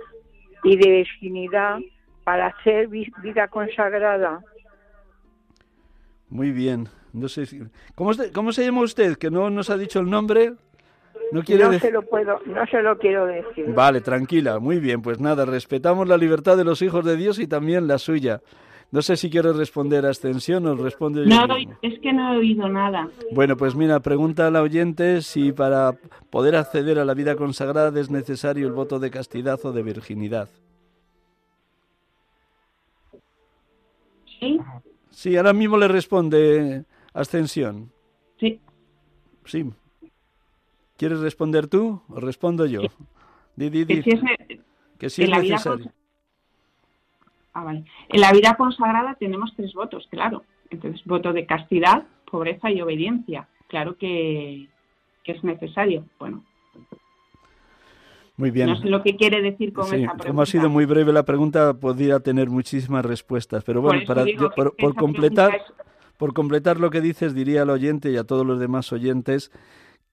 y de virginidad para hacer vida consagrada. Muy bien. No sé ¿cómo, ¿Cómo se llama usted? Que no nos ha dicho el nombre. No, quiere no se lo puedo, no se lo quiero decir. Vale, tranquila, muy bien. Pues nada, respetamos la libertad de los hijos de Dios y también la suya. No sé si quieres responder a extensión o responde No, es que no he oído nada. Bueno, pues mira, pregunta a la oyente si para poder acceder a la vida consagrada es necesario el voto de castidad o de virginidad. ¿Sí? Sí, ahora mismo le responde Ascensión. Sí. Sí. ¿Quieres responder tú o respondo yo? Di, di, di. Que si es, necesario. Ah, en la vida consagrada tenemos tres votos, claro. Entonces, voto de castidad, pobreza y obediencia. Claro que, es necesario. Bueno. Muy bien. No sé lo que quiere decir con esa pregunta. Como ha sido muy breve la pregunta, podría tener muchísimas respuestas. Pero bueno, para, por, completar, por completar lo que dices, diría al oyente y a todos los demás oyentes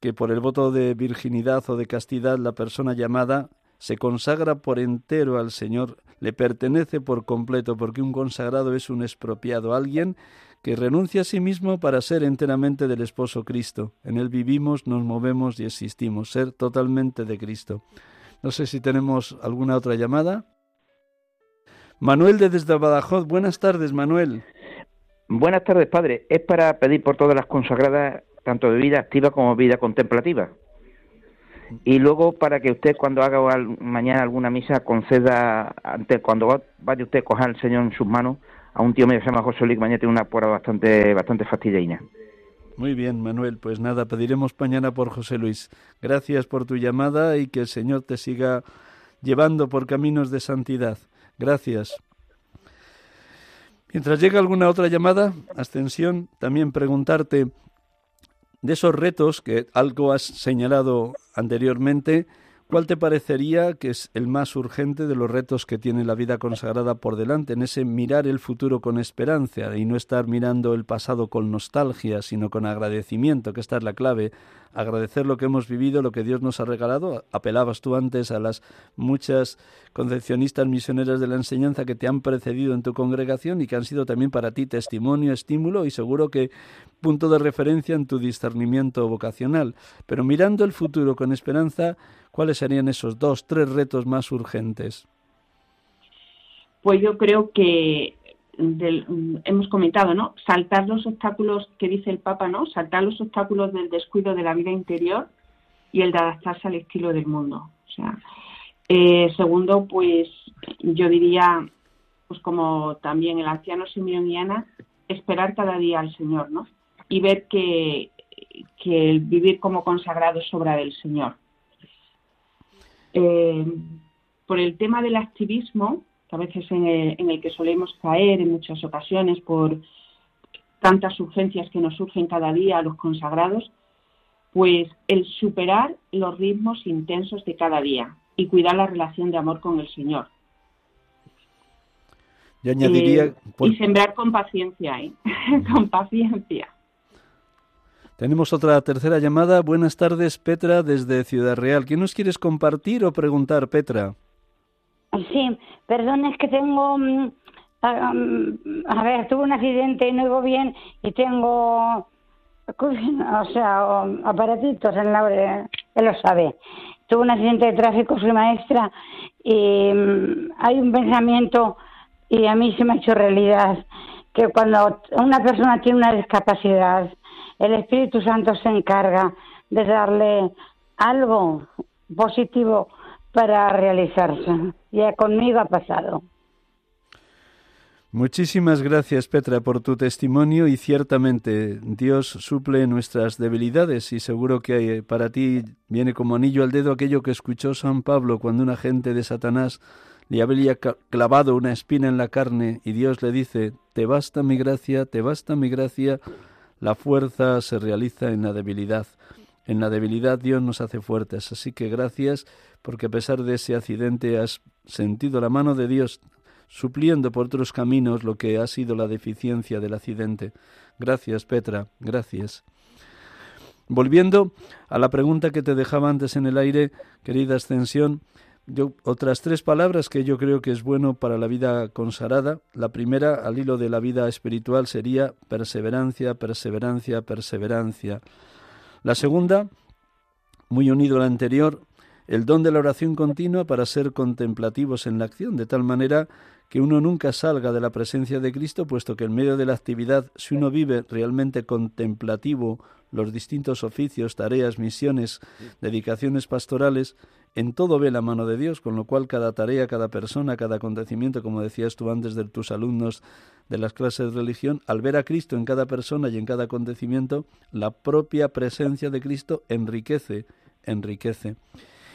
que por el voto de virginidad o de castidad la persona llamada se consagra por entero al Señor, le pertenece por completo, porque un consagrado es un expropiado, alguien que renuncia a sí mismo para ser enteramente del esposo Cristo. En él vivimos, nos movemos y existimos, ser totalmente de Cristo. No sé si tenemos alguna otra llamada. Manuel de desde Badajoz, buenas tardes, Manuel. Buenas tardes, padre. Es para pedir por todas las consagradas, tanto de vida activa como vida contemplativa. Y luego para que usted cuando haga mañana alguna misa conceda, antes, cuando vaya usted a al Señor en sus manos, a un tío mío que se llama José Luis, mañana tiene una puerta bastante, bastante. Muy bien, Manuel. Pues nada, pediremos mañana por José Luis. Gracias por tu llamada y que el Señor te siga llevando por caminos de santidad. Gracias. Mientras llega alguna otra llamada, Ascensión, también preguntarte de esos retos que algo has señalado anteriormente, ¿Cuál te parecería que es el más urgente de los retos que tiene la vida consagrada por delante, en ese mirar el futuro con esperanza y no estar mirando el pasado con nostalgia, sino con agradecimiento, que esta es la clave, agradecer lo que hemos vivido, lo que Dios nos ha regalado. Apelabas tú antes a las muchas concepcionistas misioneras de la enseñanza que te han precedido en tu congregación y que han sido también para ti testimonio, estímulo y seguro que punto de referencia en tu discernimiento vocacional. Pero mirando el futuro con esperanza, ¿Cuáles serían esos dos, tres retos más urgentes? Pues yo creo que hemos comentado, ¿no? Saltar los obstáculos que dice el Papa, ¿no? Saltar los obstáculos del descuido de la vida interior y el de adaptarse al estilo del mundo. O sea, eh, segundo, pues yo diría, pues como también el anciano Simeón esperar cada día al Señor, ¿no? Y ver que, que el vivir como consagrado es obra del Señor. Eh, por el tema del activismo, que a veces en el, que solemos caer en muchas ocasiones por tantas urgencias que nos surgen cada día a los consagrados, pues el superar los ritmos intensos de cada día y cuidar la relación de amor con el Señor. Yo añadiría... Eh, y sembrar con paciencia, ¿eh? con paciencia. Tenemos otra tercera llamada. Buenas tardes, Petra, desde Ciudad Real. ¿Qué nos quieres compartir o preguntar, Petra? Sí, perdón, es que tengo... Mm, a ver, tuve un accidente y no iba bien y tengo... O sea, aparatitos en la... Él lo sabe. Tuve un accidente de tráfico, soy maestra y mm, hay un pensamiento y a mí se me ha hecho realidad que cuando una persona tiene una discapacidad el Espíritu Santo se encarga de darle algo positivo para realizarse. Ya conmigo ha pasado. Muchísimas gracias Petra por tu testimonio y ciertamente Dios suple nuestras debilidades y seguro que para ti viene como anillo al dedo aquello que escuchó San Pablo cuando un agente de Satanás le había clavado una espina en la carne y Dios le dice, te basta mi gracia, te basta mi gracia, la fuerza se realiza en la debilidad. En la debilidad Dios nos hace fuertes. Así que gracias porque a pesar de ese accidente has sentido la mano de Dios supliendo por otros caminos lo que ha sido la deficiencia del accidente. Gracias, Petra, gracias. Volviendo a la pregunta que te dejaba antes en el aire, querida Ascensión, yo, otras tres palabras que yo creo que es bueno para la vida consagrada. La primera, al hilo de la vida espiritual, sería perseverancia, perseverancia, perseverancia. La segunda, muy unido a la anterior, el don de la oración continua para ser contemplativos en la acción, de tal manera que uno nunca salga de la presencia de Cristo, puesto que en medio de la actividad, si uno vive realmente contemplativo los distintos oficios, tareas, misiones, dedicaciones pastorales, en todo ve la mano de Dios, con lo cual cada tarea, cada persona, cada acontecimiento, como decías tú antes de tus alumnos de las clases de religión, al ver a Cristo en cada persona y en cada acontecimiento, la propia presencia de Cristo enriquece, enriquece.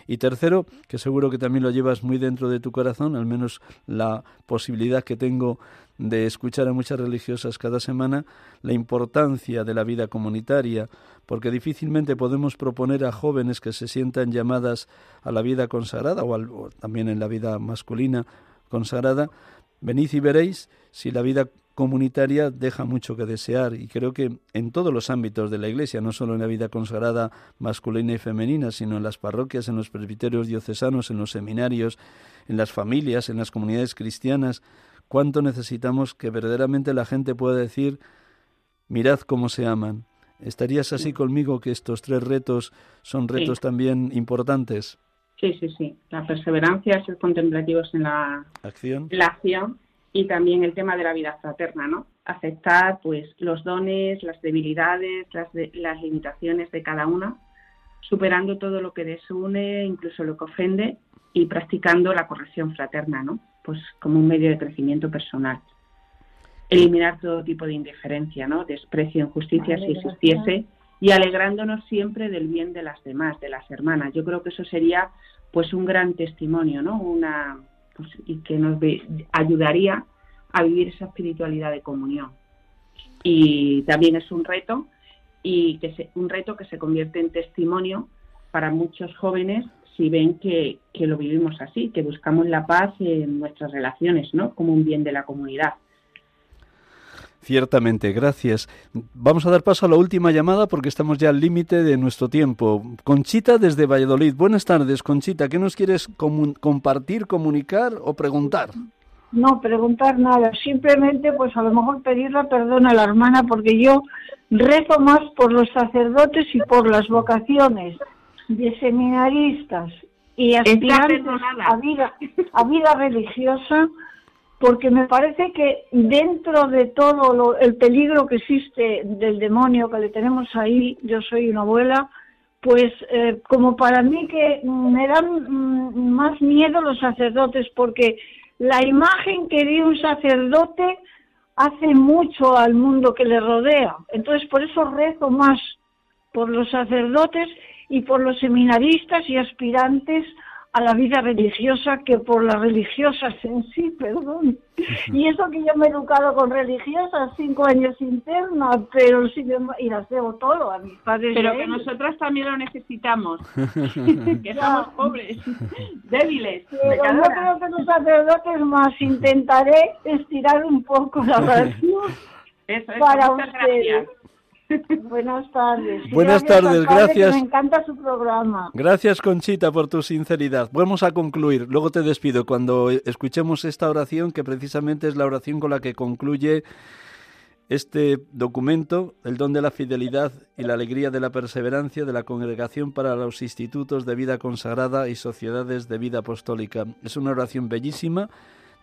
Y tercero, que seguro que también lo llevas muy dentro de tu corazón, al menos la posibilidad que tengo de escuchar a muchas religiosas cada semana, la importancia de la vida comunitaria, porque difícilmente podemos proponer a jóvenes que se sientan llamadas a la vida consagrada o, también en la vida masculina consagrada, venid y veréis si la vida comunitaria deja mucho que desear y creo que en todos los ámbitos de la Iglesia, no solo en la vida consagrada masculina y femenina, sino en las parroquias, en los presbiterios diocesanos, en los seminarios, en las familias, en las comunidades cristianas, cuánto necesitamos que verdaderamente la gente pueda decir, mirad cómo se aman. ¿Estarías así conmigo que estos tres retos son retos también importantes? Sí, sí, sí. La perseverancia, ser contemplativos en la acción. La acción y también el tema de la vida fraterna, ¿no? Aceptar pues los dones, las debilidades, las, las limitaciones de cada una, superando todo lo que desune, incluso lo que ofende y practicando la corrección fraterna, ¿no? Pues como un medio de crecimiento personal. Eliminar todo tipo de indiferencia, ¿no? Desprecio, injusticia si existiese y alegrándonos siempre del bien de las demás, de las hermanas. Yo creo que eso sería pues un gran testimonio, ¿no? Una pues, y que nos ayudaría a vivir esa espiritualidad de comunión. Y también es un reto y que se, un reto que se convierte en testimonio para muchos jóvenes si ven que, que, lo vivimos así, que buscamos la paz en nuestras relaciones, ¿no? Como un bien de la comunidad. Ciertamente, gracias. Vamos a dar paso a la última llamada porque estamos ya al límite de nuestro tiempo. Conchita desde Valladolid. Buenas tardes, Conchita. ¿Qué nos quieres compartir, comunicar o preguntar? No, preguntar nada. Simplemente, pues a lo mejor pedirle perdón a la hermana porque yo rezo más por los sacerdotes y por las vocaciones de seminaristas y aspirantes a vida, a vida religiosa porque me parece que dentro de todo el peligro que existe del demonio que le tenemos ahí, yo soy una abuela, pues eh, como para mí que me dan mm, más miedo los sacerdotes, porque la imagen que dio un sacerdote hace mucho al mundo que le rodea. Entonces por eso rezo más por los sacerdotes y por los seminaristas y aspirantes a la vida religiosa que por las religiosas en sí, perdón. Y eso que yo me he educado con religiosas, cinco años internas, pero sí, y las debo todo a mis padres. Pero que nosotras también lo necesitamos, que somos pobres, débiles. Pero yo creo que los sacerdotes más intentaré estirar un poco la oración para ustedes. Buenas tardes. Buenas tardes, gracias. Me encanta su programa. Gracias, Conchita, por tu sinceridad. Vamos a concluir. Luego te despido cuando escuchemos esta oración, que precisamente es la oración con la que concluye este documento, el don de la fidelidad y la alegría de la perseverancia de la Congregación para los Institutos de Vida Consagrada y Sociedades de Vida Apostólica. Es una oración bellísima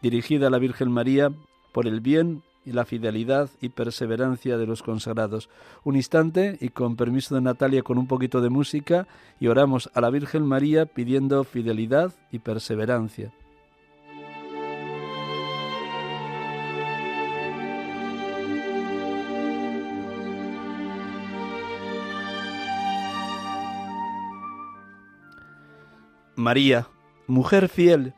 dirigida a la Virgen María por el bien y la fidelidad y perseverancia de los consagrados. Un instante y con permiso de Natalia con un poquito de música y oramos a la Virgen María pidiendo fidelidad y perseverancia. María, mujer fiel,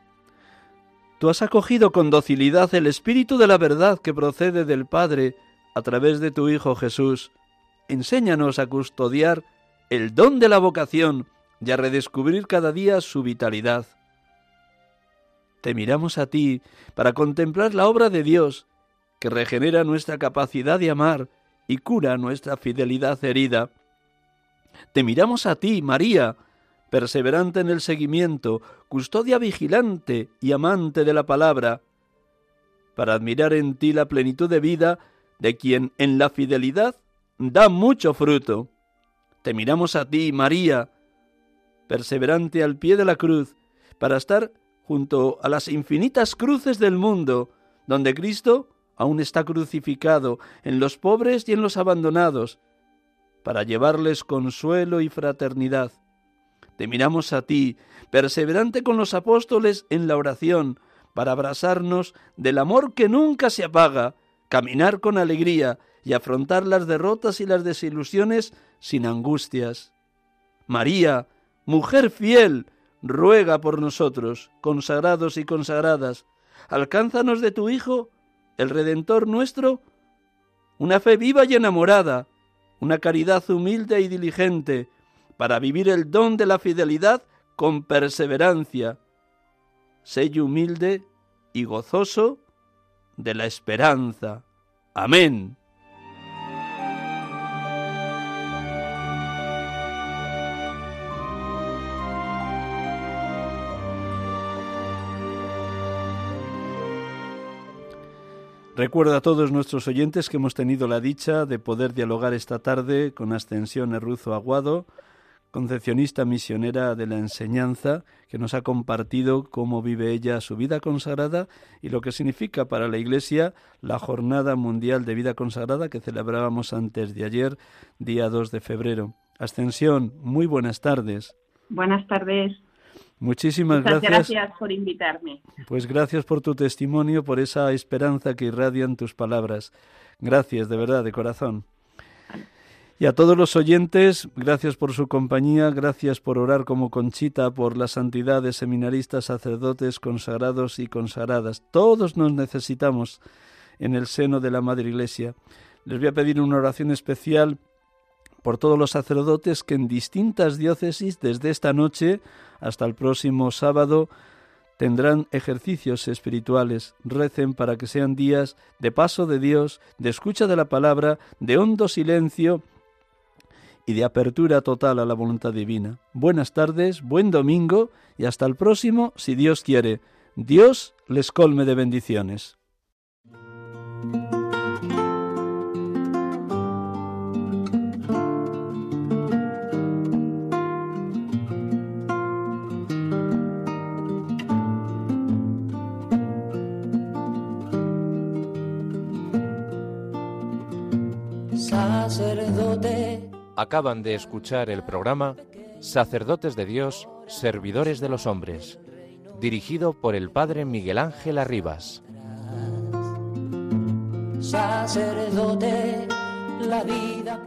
Tú has acogido con docilidad el Espíritu de la verdad que procede del Padre a través de tu Hijo Jesús. Enséñanos a custodiar el don de la vocación y a redescubrir cada día su vitalidad. Te miramos a ti para contemplar la obra de Dios, que regenera nuestra capacidad de amar y cura nuestra fidelidad herida. Te miramos a ti, María, perseverante en el seguimiento, custodia vigilante y amante de la palabra, para admirar en ti la plenitud de vida de quien en la fidelidad da mucho fruto. Te miramos a ti, María, perseverante al pie de la cruz, para estar junto a las infinitas cruces del mundo, donde Cristo aún está crucificado, en los pobres y en los abandonados, para llevarles consuelo y fraternidad. Te miramos a ti, perseverante con los apóstoles en la oración, para abrazarnos del amor que nunca se apaga, caminar con alegría y afrontar las derrotas y las desilusiones sin angustias. María, mujer fiel, ruega por nosotros, consagrados y consagradas, alcánzanos de tu Hijo, el Redentor nuestro, una fe viva y enamorada, una caridad humilde y diligente, para vivir el don de la fidelidad con perseverancia. Sello humilde y gozoso de la esperanza. Amén. Recuerda a todos nuestros oyentes que hemos tenido la dicha de poder dialogar esta tarde con Ascensión Erruzo Aguado, concepcionista misionera de la enseñanza, que nos ha compartido cómo vive ella su vida consagrada y lo que significa para la Iglesia la Jornada Mundial de Vida Consagrada que celebrábamos antes de ayer, día 2 de febrero. Ascensión, muy buenas tardes. Buenas tardes. Muchísimas Muchas gracias. gracias por invitarme. Pues gracias por tu testimonio, por esa esperanza que irradian tus palabras. Gracias, de verdad, de corazón. Y a todos los oyentes, gracias por su compañía, gracias por orar como Conchita, por la santidad de seminaristas, sacerdotes, consagrados y consagradas. Todos nos necesitamos en el seno de la Madre Iglesia. Les voy a pedir una oración especial por todos los sacerdotes que en distintas diócesis desde esta noche hasta el próximo sábado tendrán ejercicios espirituales. Recen para que sean días de paso de Dios, de escucha de la palabra, de hondo silencio y de apertura total a la voluntad divina. Buenas tardes, buen domingo y hasta el próximo, si Dios quiere. Dios les colme de bendiciones. Acaban de escuchar el programa Sacerdotes de Dios, Servidores de los Hombres, dirigido por el Padre Miguel Ángel Arribas. Sacerdote, la vida